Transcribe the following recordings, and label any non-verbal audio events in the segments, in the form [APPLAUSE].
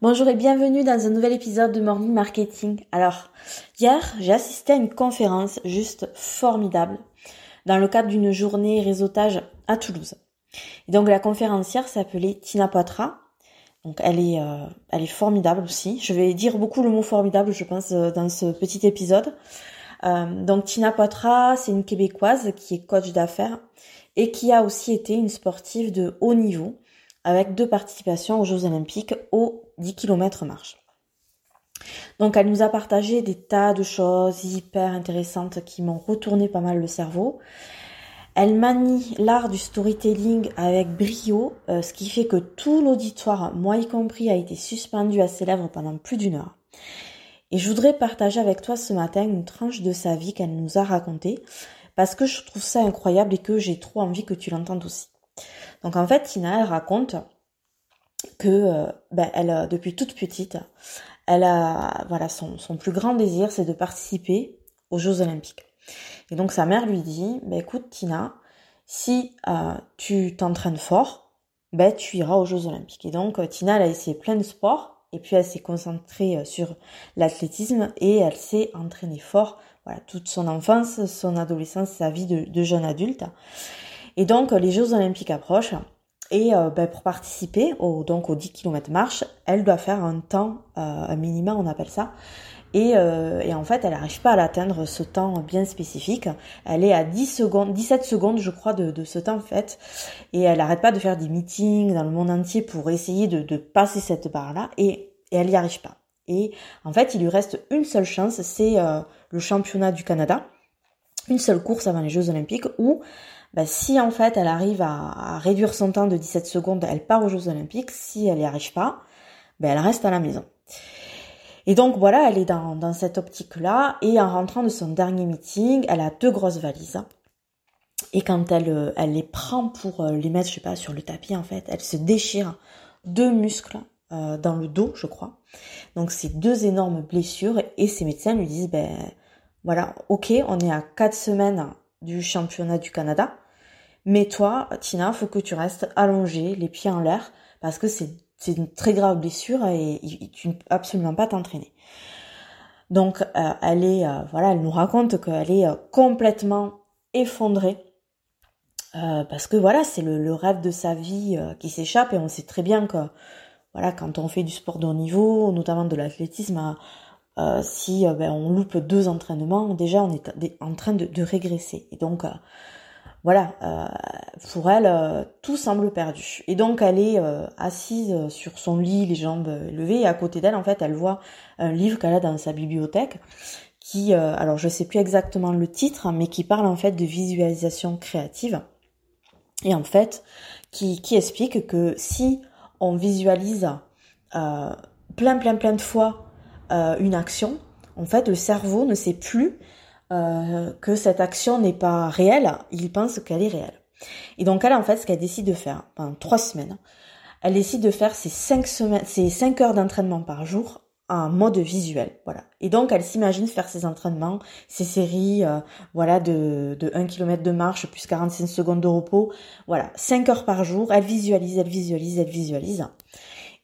Bonjour et bienvenue dans un nouvel épisode de Morning Marketing. Alors, hier, j'ai assisté à une conférence juste formidable dans le cadre d'une journée réseautage à Toulouse. Et donc la conférencière s'appelait Tina Poitras. Donc elle est, euh, elle est formidable aussi. Je vais dire beaucoup le mot formidable, je pense, euh, dans ce petit épisode. Euh, donc Tina Poitras, c'est une Québécoise qui est coach d'affaires et qui a aussi été une sportive de haut niveau avec deux participations aux Jeux Olympiques aux 10 km marche. Donc elle nous a partagé des tas de choses hyper intéressantes qui m'ont retourné pas mal le cerveau. Elle manie l'art du storytelling avec brio, euh, ce qui fait que tout l'auditoire, moi y compris, a été suspendu à ses lèvres pendant plus d'une heure. Et je voudrais partager avec toi ce matin une tranche de sa vie qu'elle nous a racontée, parce que je trouve ça incroyable et que j'ai trop envie que tu l'entendes aussi. Donc en fait, Tina, elle raconte que euh, ben, elle, depuis toute petite, elle a, voilà, son, son plus grand désir, c'est de participer aux Jeux Olympiques. Et donc sa mère lui dit, ben écoute Tina, si euh, tu t'entraînes fort, ben tu iras aux Jeux Olympiques. Et donc Tina, elle a essayé plein de sports, et puis elle s'est concentrée euh, sur l'athlétisme et elle s'est entraînée fort, voilà, toute son enfance, son adolescence, sa vie de jeune adulte. Et donc les Jeux Olympiques approchent. Et euh, ben, pour participer au, donc aux 10 km marche, elle doit faire un temps, euh, un minima on appelle ça. Et, euh, et en fait, elle n'arrive pas à l'atteindre ce temps bien spécifique. Elle est à 10 secondes, 17 secondes, je crois, de, de ce temps fait. Et elle n'arrête pas de faire des meetings dans le monde entier pour essayer de, de passer cette barre-là. Et, et elle n'y arrive pas. Et en fait, il lui reste une seule chance, c'est le championnat du Canada. Une seule course avant les Jeux Olympiques où bah, si en fait elle arrive à, réduire son temps de 17 secondes, elle part aux Jeux Olympiques. Si elle n'y arrive pas, ben elle reste à la maison. Et donc voilà, elle est dans, dans cette optique-là. Et en rentrant de son dernier meeting, elle a deux grosses valises. Et quand elle, euh, elle les prend pour euh, les mettre, je sais pas, sur le tapis, en fait, elle se déchire deux muscles euh, dans le dos, je crois. Donc c'est deux énormes blessures. Et ses médecins lui disent, ben voilà, ok, on est à quatre semaines du championnat du Canada. Mais toi, Tina, faut que tu restes allongée, les pieds en l'air, parce que c'est une très grave blessure et, tu ne peux absolument pas t'entraîner. Donc, euh, elle est, euh, voilà, elle nous raconte qu'elle est euh, complètement effondrée. parce que voilà, c'est le, rêve de sa vie qui s'échappe et on sait très bien que voilà, quand on fait du sport de haut niveau, notamment de l'athlétisme, euh, si euh, ben, on loupe deux entraînements, déjà on est en train de, régresser. Et donc euh, voilà, pour elle, tout semble perdu. Et donc elle est assise sur son lit, les jambes levées, et à côté d'elle, en fait, elle voit un livre qu'elle a dans sa bibliothèque, qui, alors je sais plus exactement le titre, mais qui parle en fait de visualisation créative. Et en fait, qui, qui explique que si on visualise plein plein plein de fois euh, une action, en fait, le cerveau ne sait plus euh, que cette action n'est pas réelle, il pense qu'elle est réelle. Et donc elle, en fait, ce qu'elle décide de faire pendant trois semaines, elle décide de faire ces cinq semaines, ces cinq heures d'entraînement par jour en mode visuel, voilà. Et donc elle s'imagine faire ses entraînements, ses séries, euh, voilà, de, de 1 km de marche plus 45 secondes de repos, voilà, 5 heures par jour, elle visualise, elle visualise, elle visualise.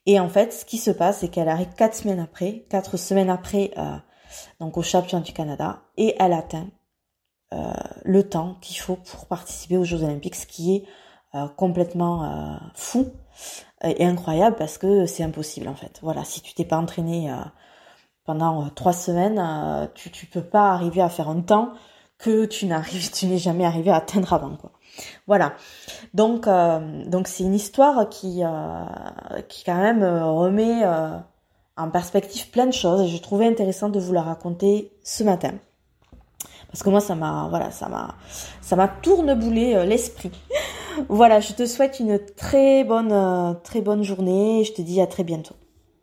Et en fait, ce qui se passe, c'est qu'elle arrive quatre semaines après, quatre semaines après, euh, donc au champion du Canada, et elle atteint euh, le temps qu'il faut pour participer aux Jeux Olympiques, ce qui est euh, complètement fou et incroyable parce que c'est impossible en fait. Voilà, si tu t'es pas entraîné pendant trois semaines, tu tu peux pas arriver à faire un temps que tu n'arrives, tu n'es jamais arrivé à atteindre avant quoi. Voilà. Donc, euh, donc c'est une histoire qui, euh, qui quand même euh, remet en perspective plein de choses et je trouvais intéressant de vous la raconter ce matin. Parce que moi, ça m'a, voilà, ça m'a, ça m'a tourneboulé l'esprit. [LAUGHS] voilà, je te souhaite une très bonne, très bonne journée et je te dis à très bientôt.